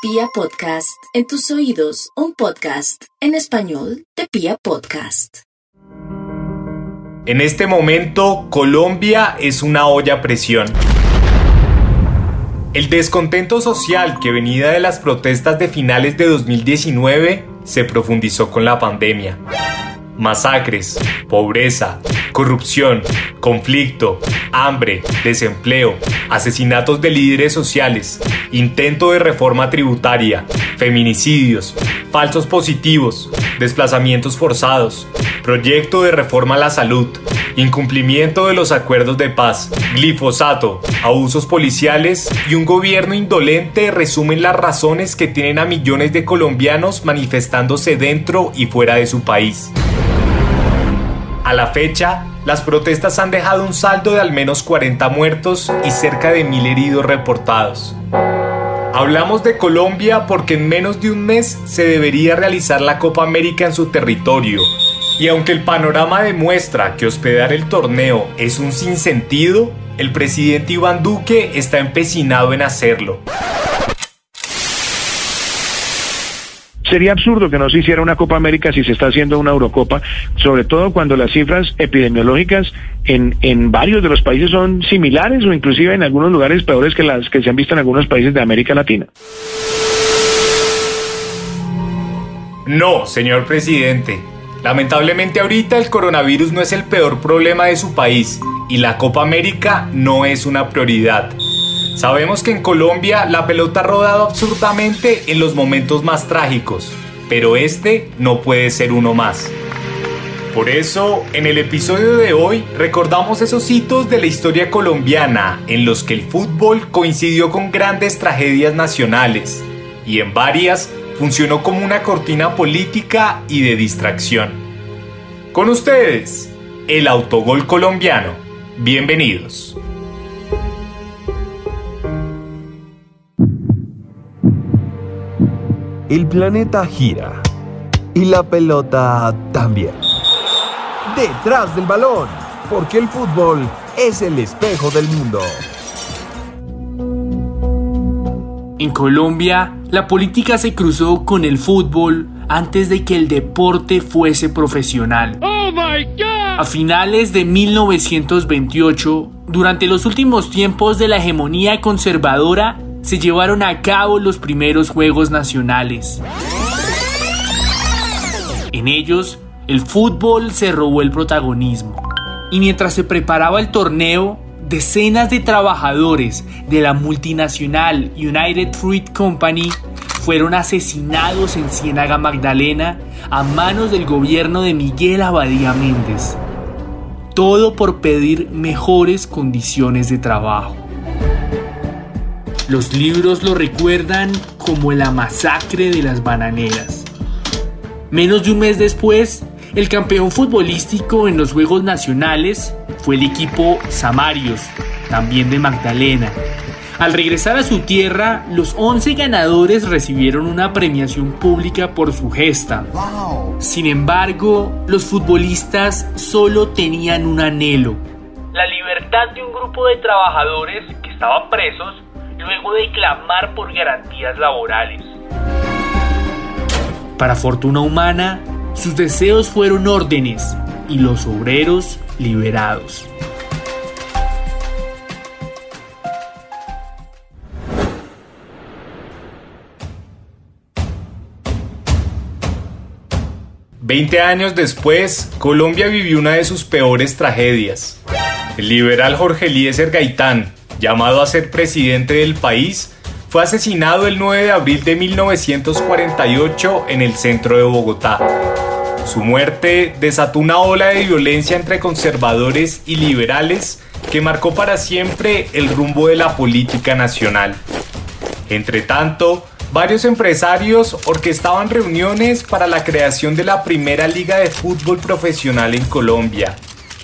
Pia Podcast, en tus oídos, un podcast en español de Pia Podcast. En este momento, Colombia es una olla a presión. El descontento social que venía de las protestas de finales de 2019 se profundizó con la pandemia. Masacres, pobreza, corrupción, conflicto, hambre, desempleo, asesinatos de líderes sociales, intento de reforma tributaria, feminicidios, falsos positivos, desplazamientos forzados, proyecto de reforma a la salud, incumplimiento de los acuerdos de paz, glifosato, abusos policiales y un gobierno indolente resumen las razones que tienen a millones de colombianos manifestándose dentro y fuera de su país. A la fecha, las protestas han dejado un saldo de al menos 40 muertos y cerca de mil heridos reportados. Hablamos de Colombia porque en menos de un mes se debería realizar la Copa América en su territorio. Y aunque el panorama demuestra que hospedar el torneo es un sinsentido, el presidente Iván Duque está empecinado en hacerlo. Sería absurdo que no se hiciera una Copa América si se está haciendo una Eurocopa, sobre todo cuando las cifras epidemiológicas en, en varios de los países son similares o inclusive en algunos lugares peores que las que se han visto en algunos países de América Latina. No, señor presidente. Lamentablemente ahorita el coronavirus no es el peor problema de su país y la Copa América no es una prioridad. Sabemos que en Colombia la pelota ha rodado absurdamente en los momentos más trágicos, pero este no puede ser uno más. Por eso, en el episodio de hoy recordamos esos hitos de la historia colombiana en los que el fútbol coincidió con grandes tragedias nacionales y en varias funcionó como una cortina política y de distracción. Con ustedes, el autogol colombiano. Bienvenidos. El planeta gira y la pelota también. Detrás del balón, porque el fútbol es el espejo del mundo. En Colombia, la política se cruzó con el fútbol antes de que el deporte fuese profesional. A finales de 1928, durante los últimos tiempos de la hegemonía conservadora, se llevaron a cabo los primeros Juegos Nacionales. En ellos, el fútbol se robó el protagonismo. Y mientras se preparaba el torneo, decenas de trabajadores de la multinacional United Fruit Company fueron asesinados en Ciénaga Magdalena a manos del gobierno de Miguel Abadía Méndez. Todo por pedir mejores condiciones de trabajo. Los libros lo recuerdan como la masacre de las bananeras. Menos de un mes después, el campeón futbolístico en los Juegos Nacionales fue el equipo Samarios, también de Magdalena. Al regresar a su tierra, los 11 ganadores recibieron una premiación pública por su gesta. Sin embargo, los futbolistas solo tenían un anhelo. La libertad de un grupo de trabajadores que estaban presos luego de clamar por garantías laborales. Para fortuna humana, sus deseos fueron órdenes y los obreros liberados. Veinte años después, Colombia vivió una de sus peores tragedias. El liberal Jorge Eliezer Gaitán, llamado a ser presidente del país, fue asesinado el 9 de abril de 1948 en el centro de Bogotá. Su muerte desató una ola de violencia entre conservadores y liberales que marcó para siempre el rumbo de la política nacional. Entre tanto, varios empresarios orquestaban reuniones para la creación de la primera liga de fútbol profesional en Colombia.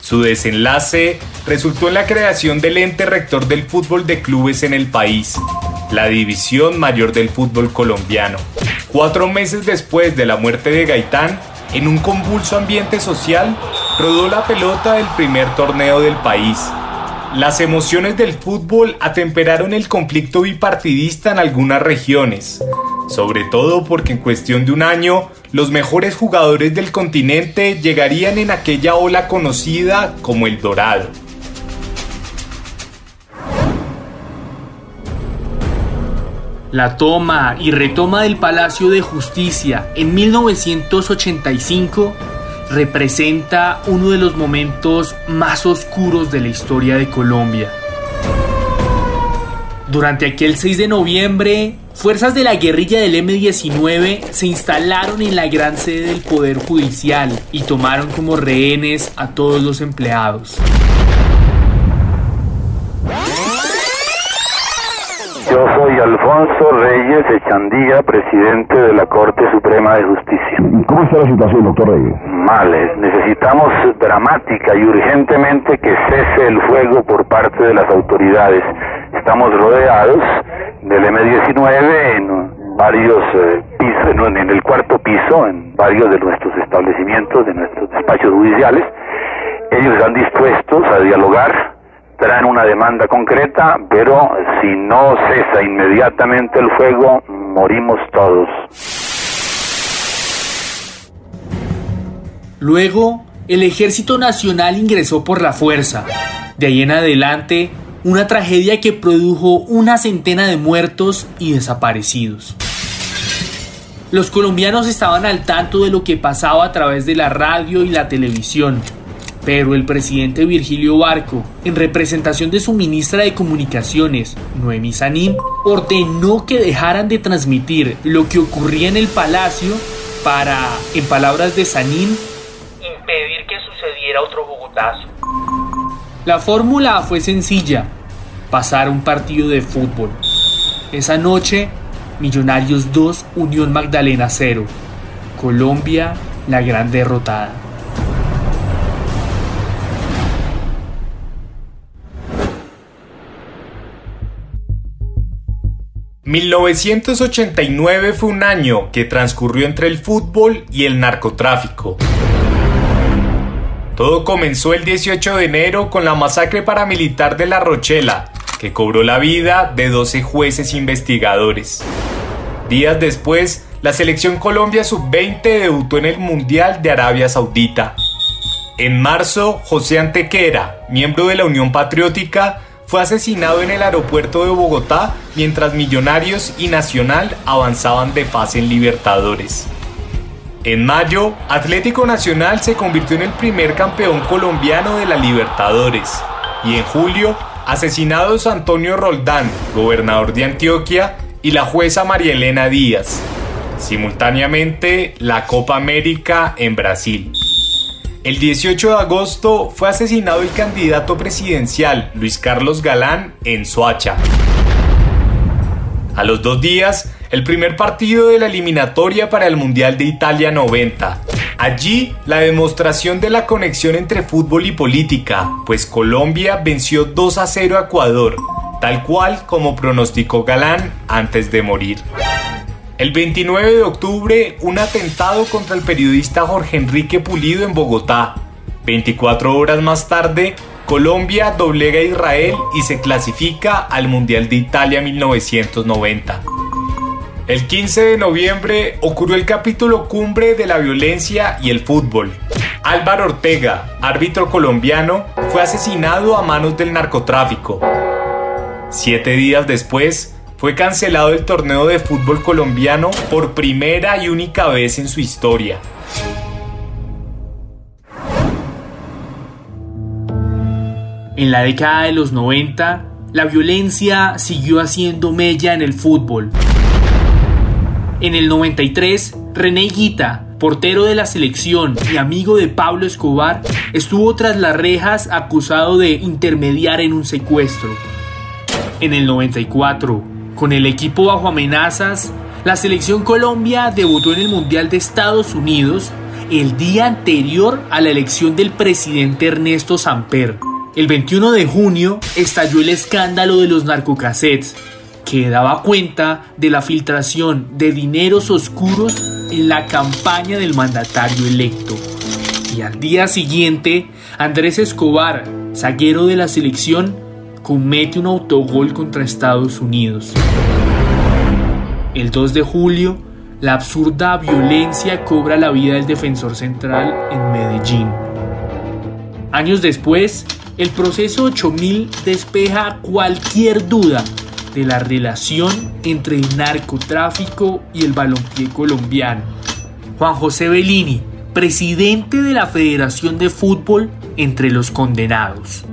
Su desenlace resultó en la creación del ente rector del fútbol de clubes en el país, la División Mayor del Fútbol Colombiano. Cuatro meses después de la muerte de Gaitán, en un convulso ambiente social, rodó la pelota del primer torneo del país. las emociones del fútbol atemperaron el conflicto bipartidista en algunas regiones, sobre todo porque en cuestión de un año los mejores jugadores del continente llegarían en aquella ola conocida como el Dorado. La toma y retoma del Palacio de Justicia en 1985 representa uno de los momentos más oscuros de la historia de Colombia. Durante aquel 6 de noviembre, fuerzas de la guerrilla del M-19 se instalaron en la gran sede del Poder Judicial y tomaron como rehenes a todos los empleados. Reyes Echandía, presidente de la Corte Suprema de Justicia. ¿Cómo está la situación, doctor Reyes? Mal, eh. necesitamos dramática y urgentemente que cese el fuego por parte de las autoridades. Estamos rodeados del M-19 en varios eh, pisos, en el cuarto piso, en varios de nuestros establecimientos, de nuestros despachos judiciales. Ellos están dispuestos a dialogar traen una demanda concreta, pero si no cesa inmediatamente el fuego, morimos todos. Luego, el Ejército Nacional ingresó por la fuerza. De ahí en adelante, una tragedia que produjo una centena de muertos y desaparecidos. Los colombianos estaban al tanto de lo que pasaba a través de la radio y la televisión, pero el presidente Virgilio Barco, en representación de su ministra de Comunicaciones, Noemi Sanín, ordenó que dejaran de transmitir lo que ocurría en el palacio para, en palabras de Sanín, impedir que sucediera otro Bogotazo. La fórmula fue sencilla, pasar un partido de fútbol. Esa noche, Millonarios 2, Unión Magdalena 0. Colombia, la gran derrotada. 1989 fue un año que transcurrió entre el fútbol y el narcotráfico. Todo comenzó el 18 de enero con la masacre paramilitar de La Rochela, que cobró la vida de 12 jueces investigadores. Días después, la selección Colombia Sub-20 debutó en el Mundial de Arabia Saudita. En marzo, José Antequera, miembro de la Unión Patriótica, fue asesinado en el aeropuerto de Bogotá mientras Millonarios y Nacional avanzaban de fase en Libertadores. En mayo, Atlético Nacional se convirtió en el primer campeón colombiano de la Libertadores. Y en julio, asesinados Antonio Roldán, gobernador de Antioquia, y la jueza María Elena Díaz. Simultáneamente, la Copa América en Brasil. El 18 de agosto fue asesinado el candidato presidencial Luis Carlos Galán en Soacha. A los dos días, el primer partido de la eliminatoria para el Mundial de Italia 90. Allí, la demostración de la conexión entre fútbol y política, pues Colombia venció 2 a 0 a Ecuador, tal cual como pronosticó Galán antes de morir. El 29 de octubre, un atentado contra el periodista Jorge Enrique Pulido en Bogotá. 24 horas más tarde, Colombia doblega a Israel y se clasifica al Mundial de Italia 1990. El 15 de noviembre ocurrió el capítulo cumbre de la violencia y el fútbol. Álvaro Ortega, árbitro colombiano, fue asesinado a manos del narcotráfico. Siete días después, fue cancelado el torneo de fútbol colombiano por primera y única vez en su historia. En la década de los 90, la violencia siguió haciendo mella en el fútbol. En el 93, René Guita, portero de la selección y amigo de Pablo Escobar, estuvo tras las rejas acusado de intermediar en un secuestro. En el 94, con el equipo bajo amenazas, la selección Colombia debutó en el Mundial de Estados Unidos el día anterior a la elección del presidente Ernesto Samper. El 21 de junio estalló el escándalo de los narcocassettes, que daba cuenta de la filtración de dineros oscuros en la campaña del mandatario electo. Y al día siguiente, Andrés Escobar, zaguero de la selección, comete un autogol contra Estados Unidos. El 2 de julio, la absurda violencia cobra la vida del defensor central en Medellín. Años después, el proceso 8000 despeja cualquier duda de la relación entre el narcotráfico y el balompié colombiano. Juan José Bellini, presidente de la Federación de Fútbol entre los condenados.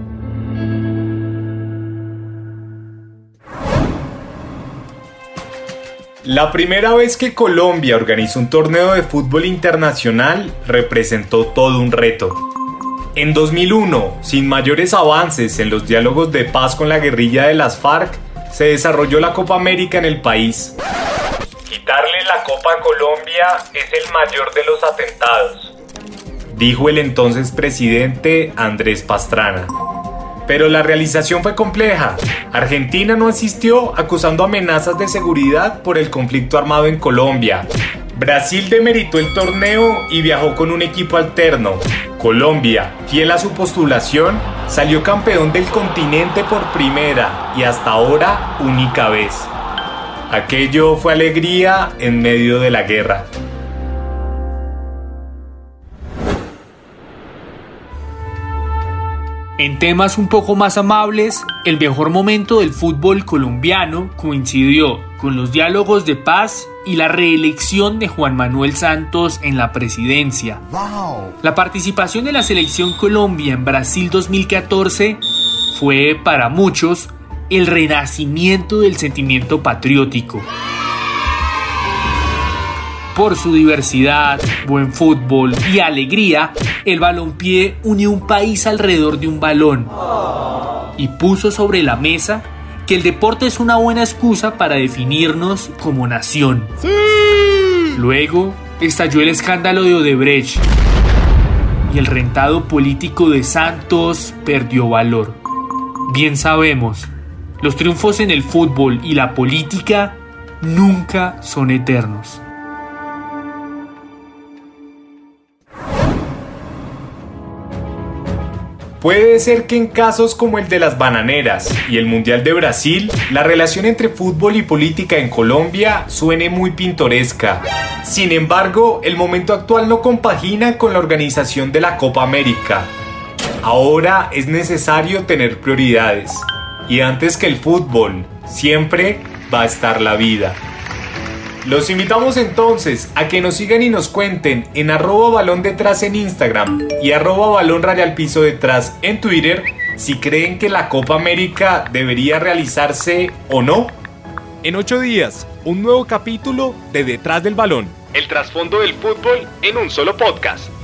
La primera vez que Colombia organizó un torneo de fútbol internacional representó todo un reto. En 2001, sin mayores avances en los diálogos de paz con la guerrilla de las FARC, se desarrolló la Copa América en el país. Quitarle la Copa a Colombia es el mayor de los atentados, dijo el entonces presidente Andrés Pastrana. Pero la realización fue compleja. Argentina no asistió acusando amenazas de seguridad por el conflicto armado en Colombia. Brasil demeritó el torneo y viajó con un equipo alterno. Colombia, fiel a su postulación, salió campeón del continente por primera y hasta ahora única vez. Aquello fue alegría en medio de la guerra. En temas un poco más amables, el mejor momento del fútbol colombiano coincidió con los diálogos de paz y la reelección de Juan Manuel Santos en la presidencia. La participación de la selección Colombia en Brasil 2014 fue para muchos el renacimiento del sentimiento patriótico por su diversidad, buen fútbol y alegría, el balompié unió un país alrededor de un balón y puso sobre la mesa que el deporte es una buena excusa para definirnos como nación. Luego estalló el escándalo de Odebrecht y el rentado político de Santos perdió valor. Bien sabemos, los triunfos en el fútbol y la política nunca son eternos. Puede ser que en casos como el de las bananeras y el Mundial de Brasil, la relación entre fútbol y política en Colombia suene muy pintoresca. Sin embargo, el momento actual no compagina con la organización de la Copa América. Ahora es necesario tener prioridades. Y antes que el fútbol, siempre va a estar la vida. Los invitamos entonces a que nos sigan y nos cuenten en arroba balón detrás en Instagram y arroba piso detrás en Twitter si creen que la Copa América debería realizarse o no. En ocho días, un nuevo capítulo de Detrás del Balón. El trasfondo del fútbol en un solo podcast.